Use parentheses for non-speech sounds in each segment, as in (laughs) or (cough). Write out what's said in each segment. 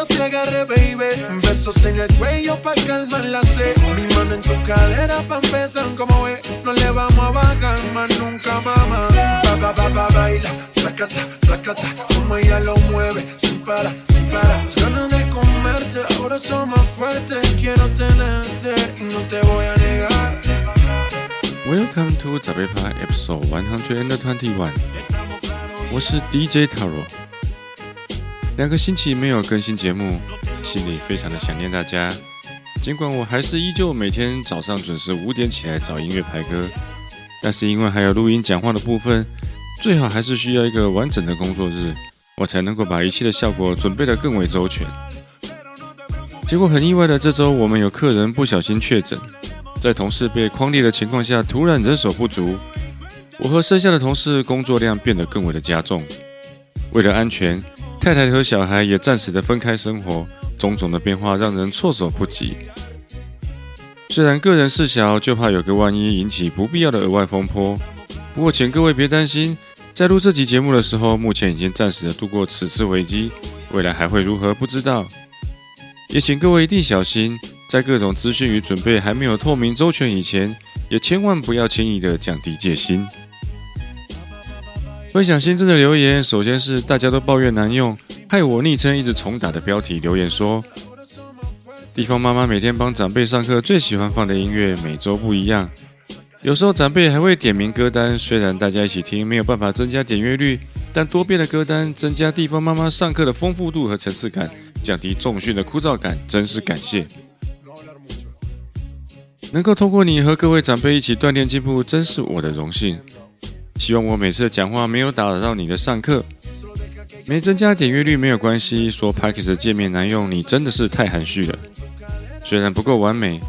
yo te agarré, baby. Besos en el cuello pa' calmar la sed. Mi mano en tu cadera pa' empezar, como ve. No le vamos a bajar más nunca, mamá. Ba, ba, ba, ba, baila, placata, placata. Como ella lo mueve, sin para, sin para. Ganas de comerte, ahora son más fuertes. Quiero tenerte y no te voy a negar. Welcome to Zabepa Episode One Hundred and Twenty One。我是 DJ Taro。两个星期没有更新节目，心里非常的想念大家。尽管我还是依旧每天早上准时五点起来找音乐排歌，但是因为还有录音讲话的部分，最好还是需要一个完整的工作日，我才能够把一切的效果准备得更为周全。结果很意外的，这周我们有客人不小心确诊，在同事被框列的情况下，突然人手不足，我和剩下的同事工作量变得更为的加重。为了安全，太太和小孩也暂时的分开生活，种种的变化让人措手不及。虽然个人事小，就怕有个万一引起不必要的额外风波。不过，请各位别担心，在录这集节目的时候，目前已经暂时的度过此次危机，未来还会如何不知道。也请各位一定小心，在各种资讯与准备还没有透明周全以前，也千万不要轻易的降低戒心。分享新增的留言，首先是大家都抱怨难用，害我昵称一直重打的标题留言说，地方妈妈每天帮长辈上课最喜欢放的音乐每周不一样，有时候长辈还会点名歌单，虽然大家一起听没有办法增加点阅率，但多变的歌单增加地方妈妈上课的丰富度和层次感，降低重训的枯燥感，真是感谢。能够通过你和各位长辈一起锻炼进步，真是我的荣幸。希望我每次的讲话没有打扰到你的上课，没增加点阅率没有关系。说 p a c k e 的界面难用，你真的是太含蓄了。虽然不够完美，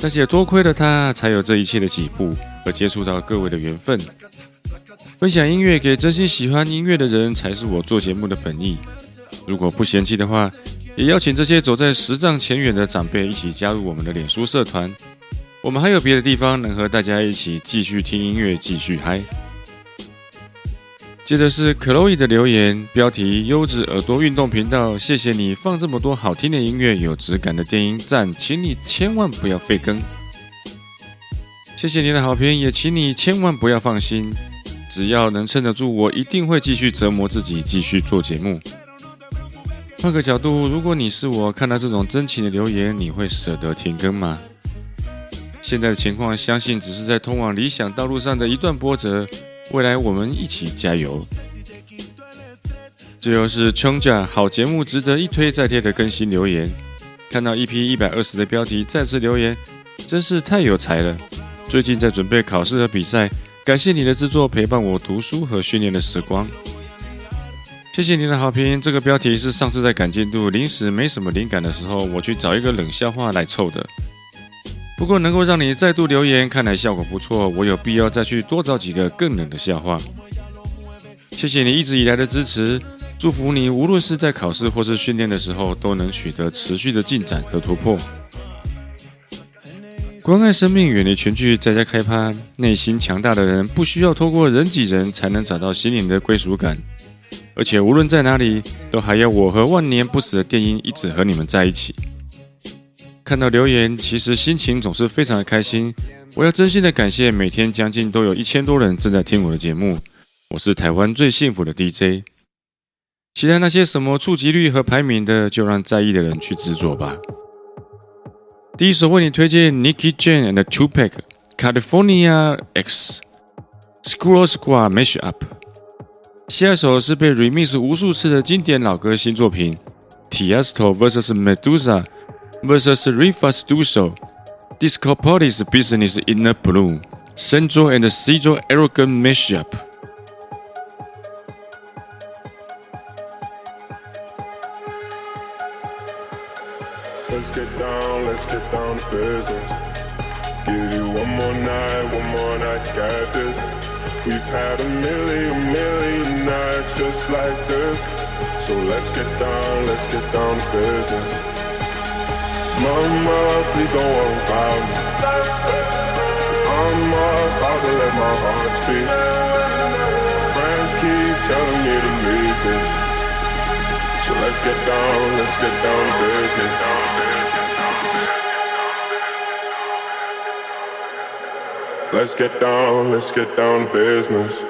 但是也多亏了它，才有这一切的起步和接触到各位的缘分。分享音乐给真心喜欢音乐的人，才是我做节目的本意。如果不嫌弃的话，也邀请这些走在十丈前远的长辈一起加入我们的脸书社团。我们还有别的地方能和大家一起继续听音乐，继续嗨。接着是 Chloe 的留言，标题“优质耳朵运动频道”，谢谢你放这么多好听的音乐，有质感的电音，赞，请你千万不要废更。谢谢你的好评，也请你千万不要放心，只要能撑得住，我一定会继续折磨自己，继续做节目。换个角度，如果你是我，看到这种真情的留言，你会舍得停更吗？现在的情况，相信只是在通往理想道路上的一段波折。未来我们一起加油。最后是 Chongja 好节目，值得一推再贴的更新留言。看到 EP 一百二十的标题，再次留言，真是太有才了。最近在准备考试和比赛，感谢你的制作，陪伴我读书和训练的时光。谢谢你的好评。这个标题是上次在赶进度、临时没什么灵感的时候，我去找一个冷笑话来凑的。不过能够让你再度留言，看来效果不错。我有必要再去多找几个更冷的笑话。谢谢你一直以来的支持，祝福你无论是在考试或是训练的时候，都能取得持续的进展和突破。关爱生命，远离全剧，在家开趴。内心强大的人，不需要透过人挤人，才能找到心灵的归属感。而且无论在哪里，都还要我和万年不死的电音一直和你们在一起。看到留言，其实心情总是非常的开心。我要真心的感谢，每天将近都有一千多人正在听我的节目。我是台湾最幸福的 DJ。其他那些什么触及率和排名的，就让在意的人去执着吧。第一首为你推荐 Nicky Jam and Tupac California X Squirrel Squad Mash Up。下一首是被 remix 无数次的经典老歌新作品 Tiesto vs Medusa versus Rifas Duso. Discopolis business in the blue. Senjo and Sijo arrogant mashup. Let's get down, let's get down to business. Give you one more night, one more night to get this. We've had a million, million nights just like this. So let's get down, let's get down to business. Mama, please. I'm let my heart speak. Friends keep telling me to leave this. So let's get down, let's get down to business. Let's get down, let's get down to business.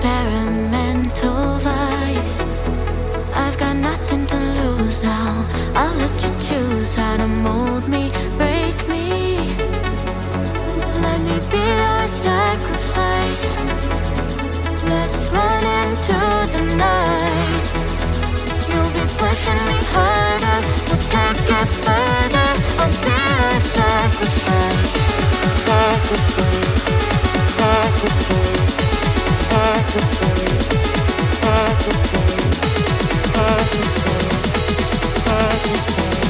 experimental vice. I've got nothing to lose now. I'll let you choose how to mold me, break me. Let me be your sacrifice. Let's run into the night. You'll be pushing me harder. We'll take it further. I'll be your sacrifice. Sacrifice. Sacrifice. Thank you.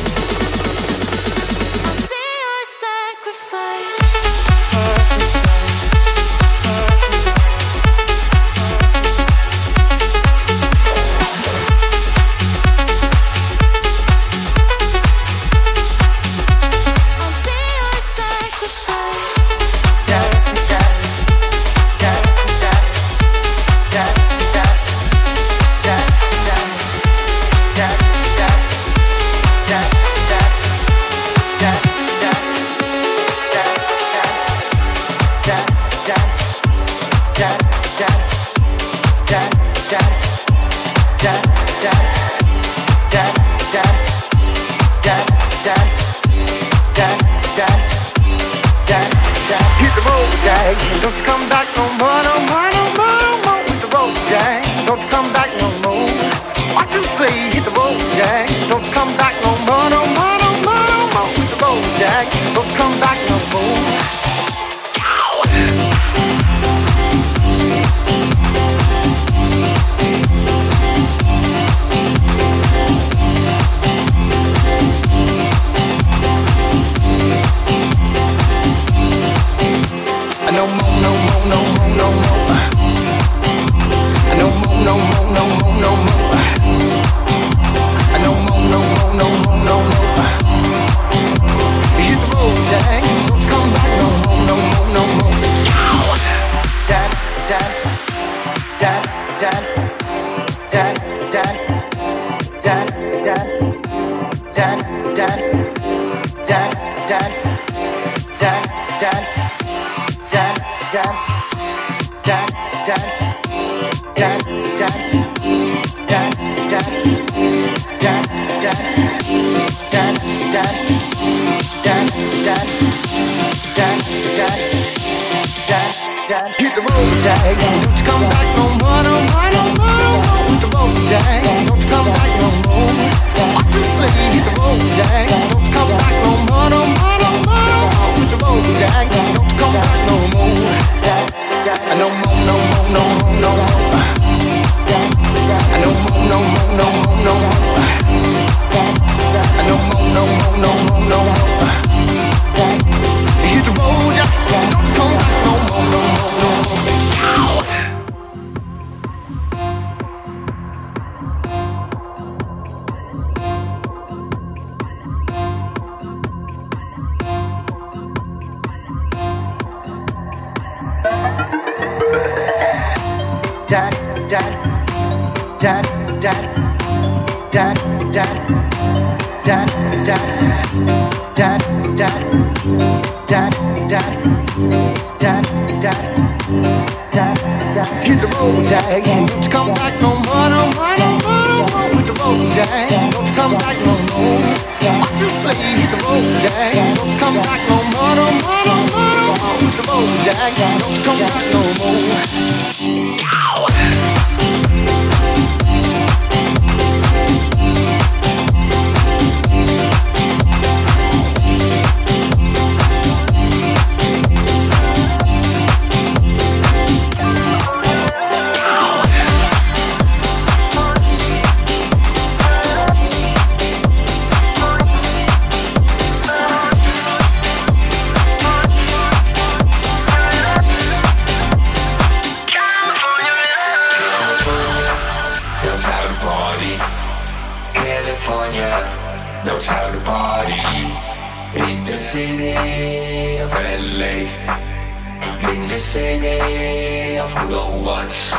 LA. In the city of good old ones.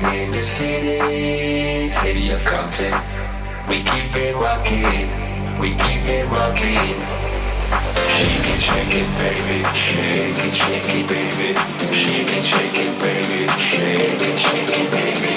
In the city, city of Compton. We keep it rocking. We keep it rocking. Shake it, shake it, baby. Shake it, shake it, baby. Shake it, shake it, baby. Shake it, shake it, baby.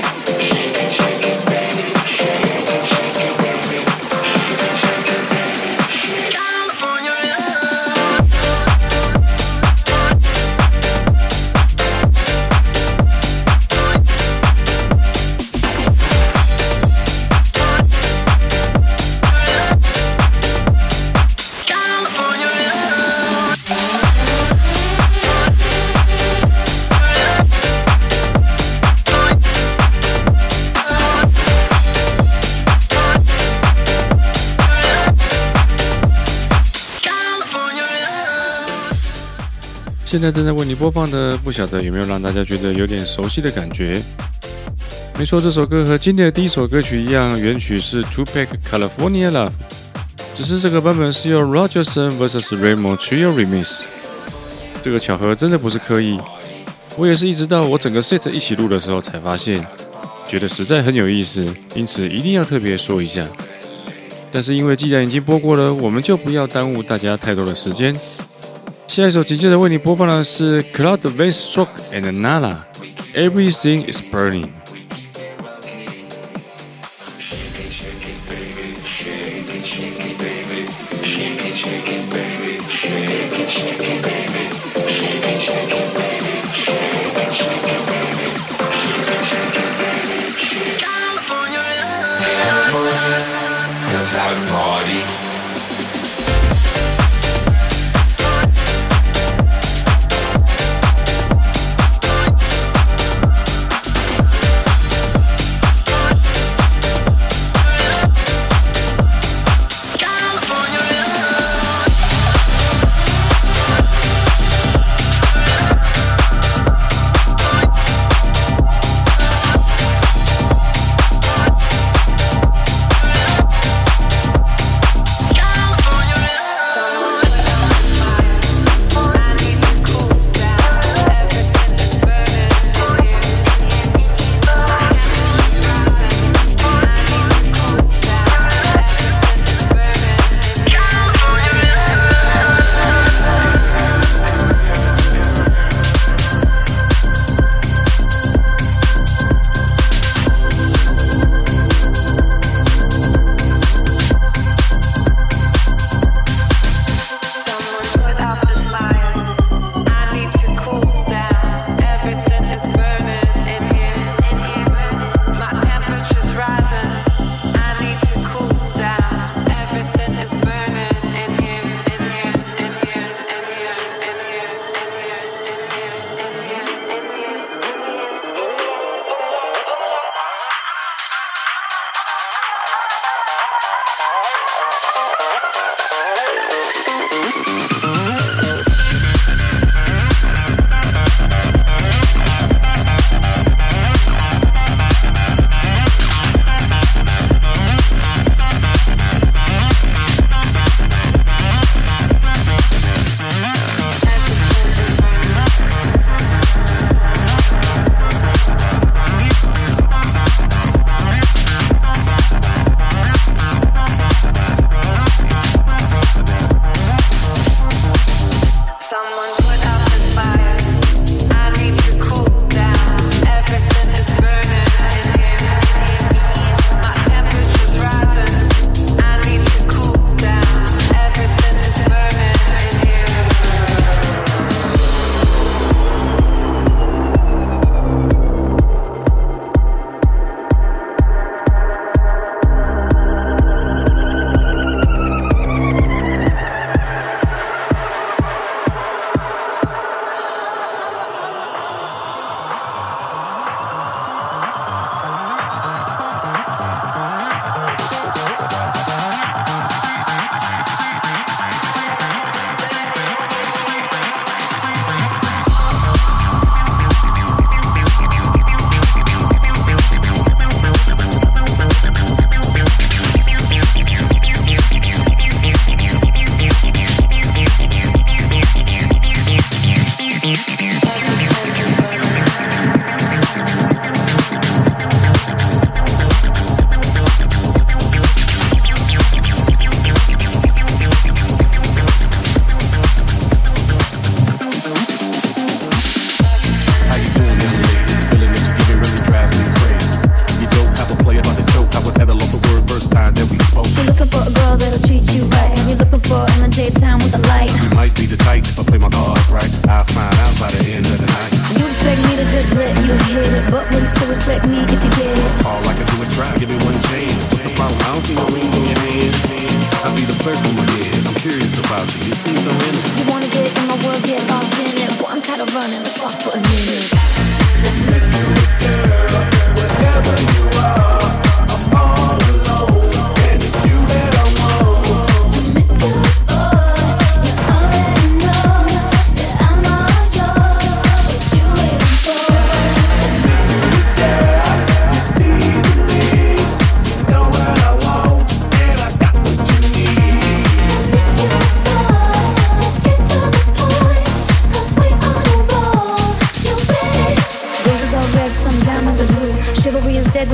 现在正在为你播放的，不晓得有没有让大家觉得有点熟悉的感觉？没错，这首歌和今天的第一首歌曲一样，原曲是 Tupac California Love，只是这个版本是由 Rogerson vs Raymond Trio Remix。这个巧合真的不是刻意，我也是一直到我整个 set 一起录的时候才发现，觉得实在很有意思，因此一定要特别说一下。但是因为既然已经播过了，我们就不要耽误大家太多的时间。下一首紧接着为你播放的是 Cloud Van Stroke and Nala。Everything is burning。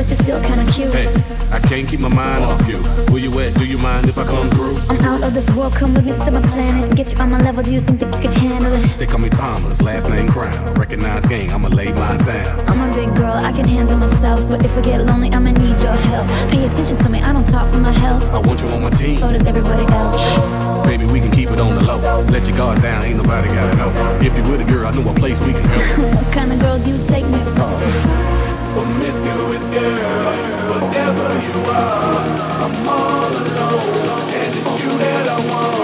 But you're still kinda cute. Hey, I can't keep my mind off you. Where you at? Do you mind if I come through? I'm out of this world, come with me to my planet. Get you on my level, do you think that you can handle it? They call me Thomas, last name Crown. Recognize gang, I'ma lay mine down. I'm a big girl, I can handle myself. But if I get lonely, I'ma need your help. Pay attention to me, I don't talk for my health. I want you on my team. So does everybody else. Baby, we can keep it on the low. Let your guards down, ain't nobody gotta know. If you with a girl, I know a place we can go. (laughs) what kind of girl do you take me for? Promiscuous girl, whatever you are, I'm all alone, and it's you that I want.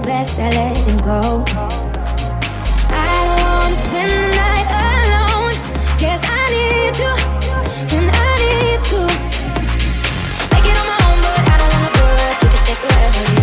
the best at letting go. I don't wanna spend the night alone. I need you, and I need to make it on my own, but I don't wanna go. I think I stay forever.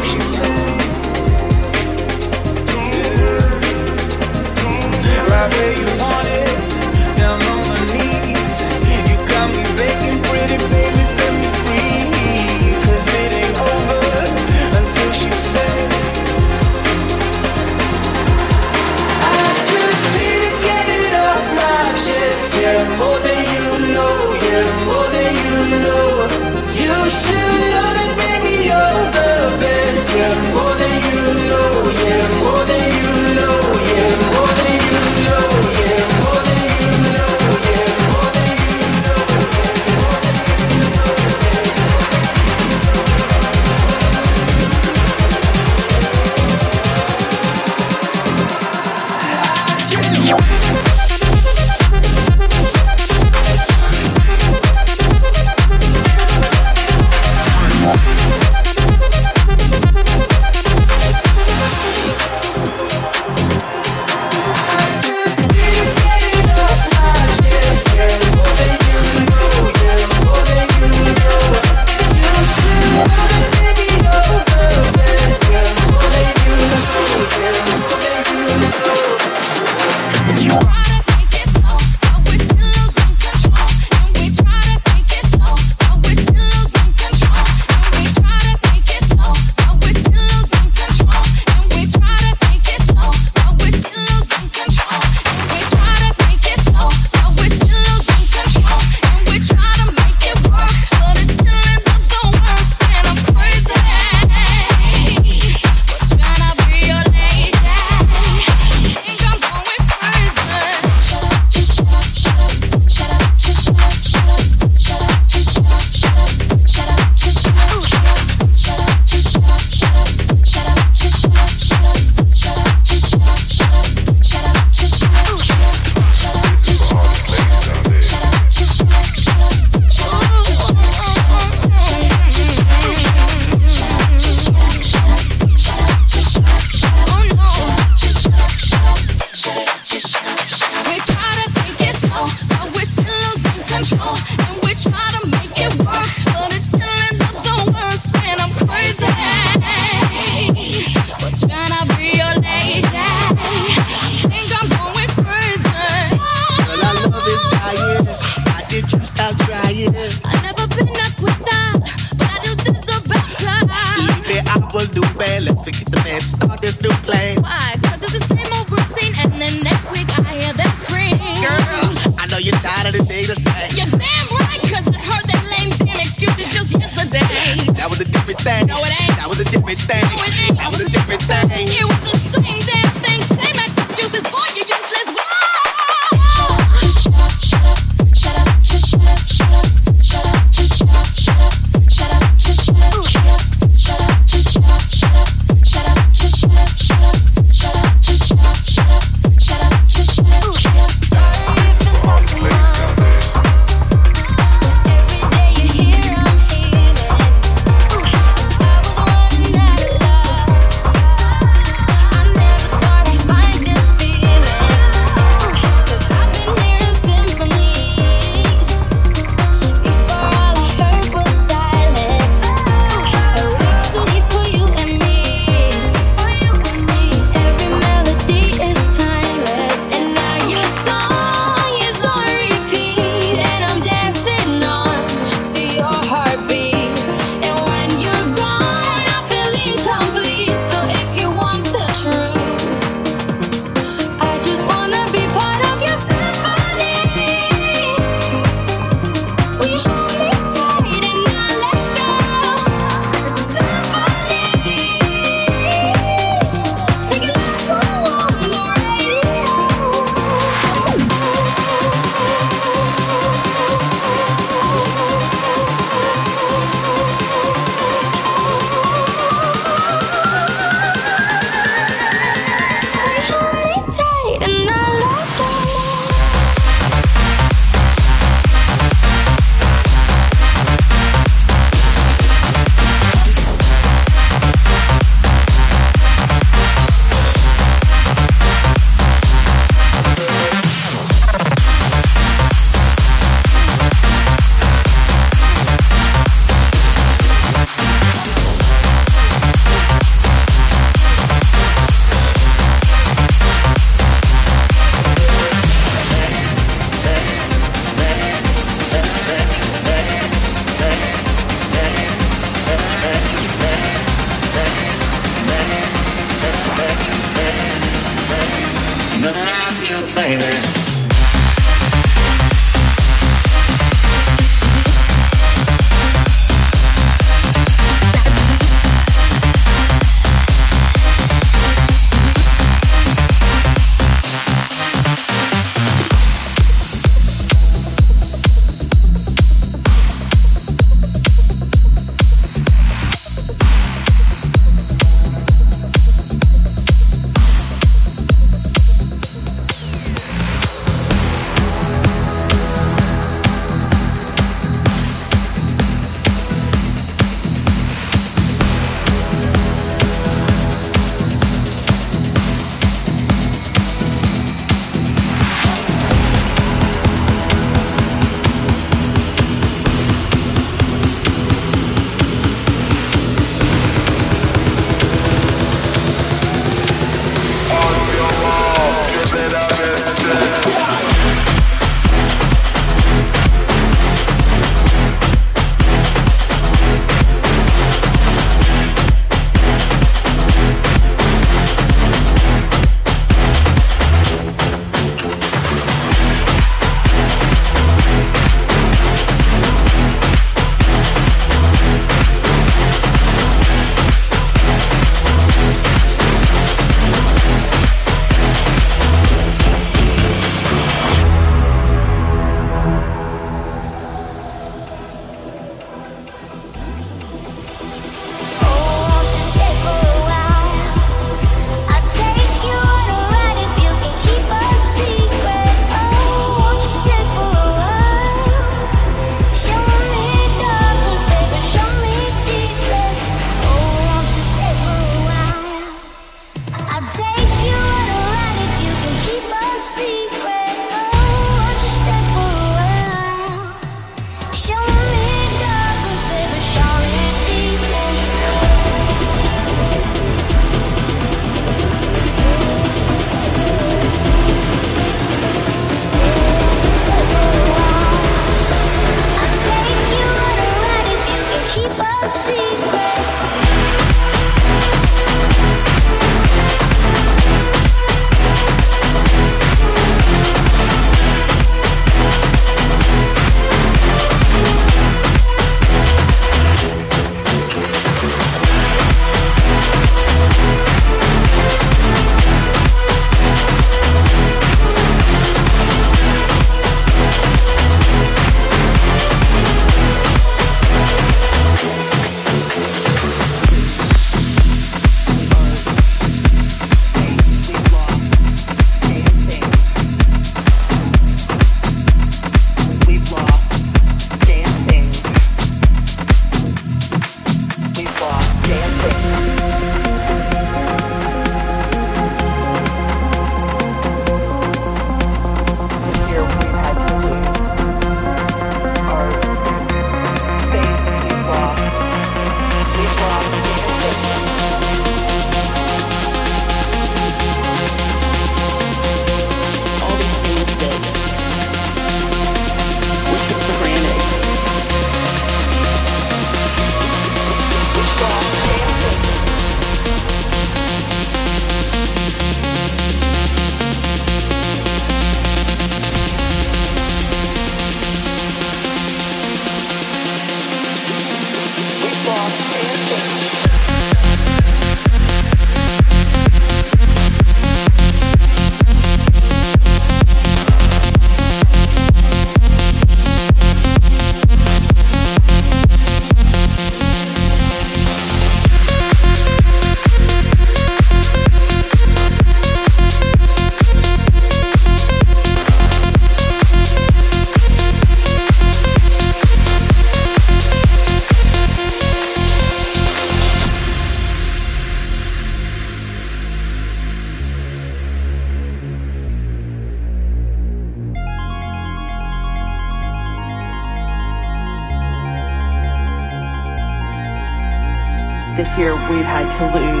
we've had to lose.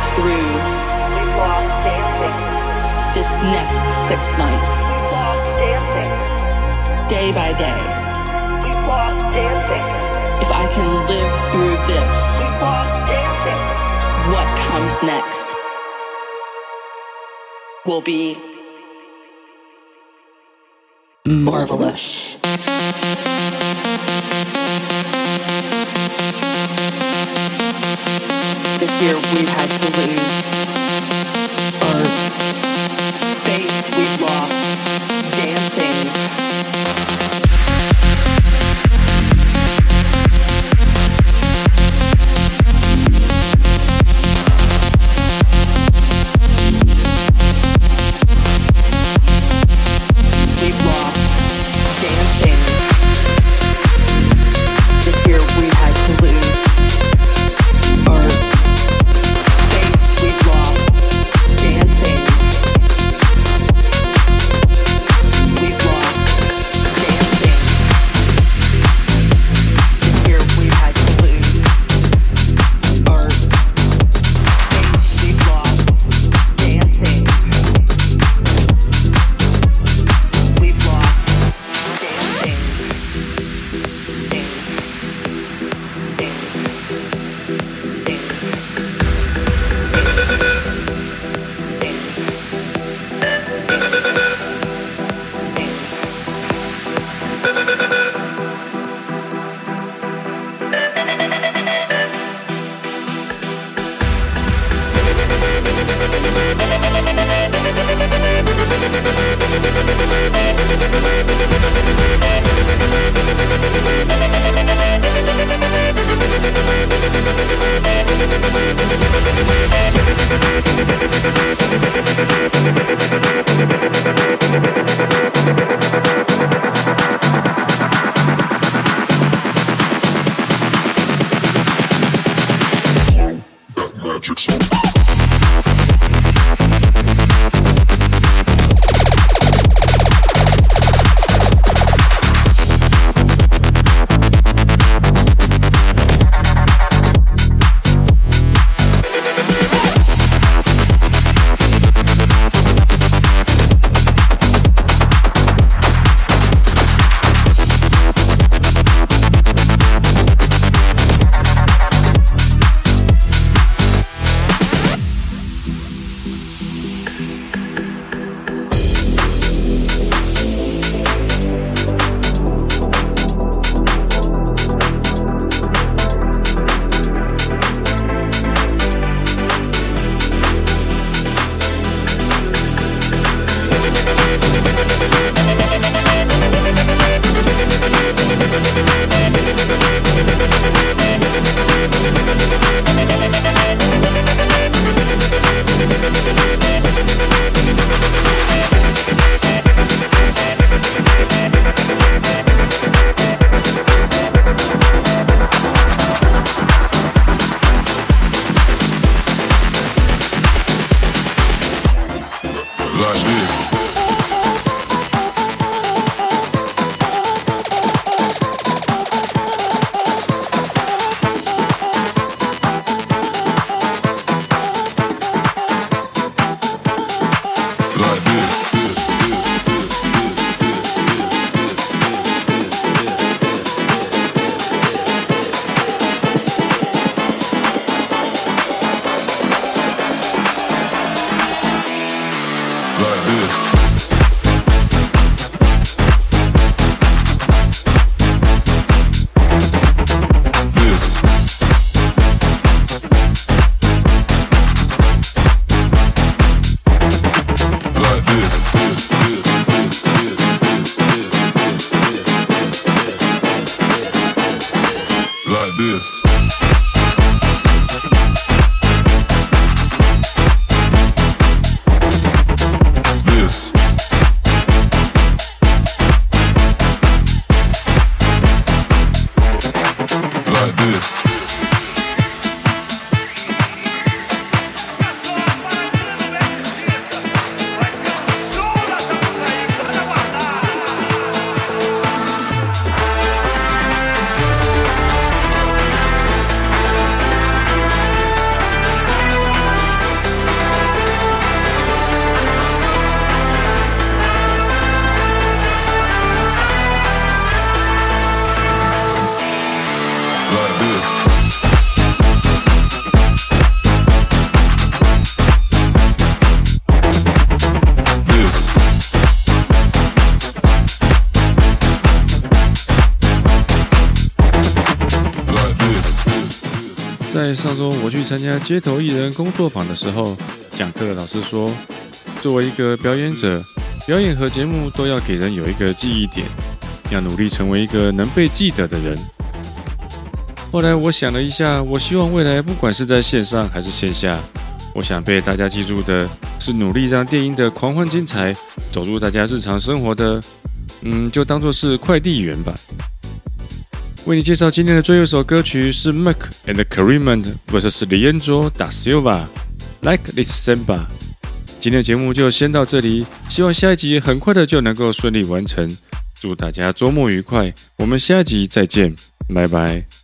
goes through this next six months. Day by day. If I can live through this, what comes next will be marvelous. This year we've magic song. 参加街头艺人工作坊的时候，讲课的老师说，作为一个表演者，表演和节目都要给人有一个记忆点，要努力成为一个能被记得的人。后来我想了一下，我希望未来不管是在线上还是线下，我想被大家记住的是努力让电音的狂欢精彩走入大家日常生活的，嗯，就当做是快递员吧。为你介绍今天的最后一首歌曲是 Mac and Kareem vs Leandro da Silva Like This Samba。今天的节目就先到这里，希望下一集很快的就能够顺利完成。祝大家周末愉快，我们下一集再见，拜拜。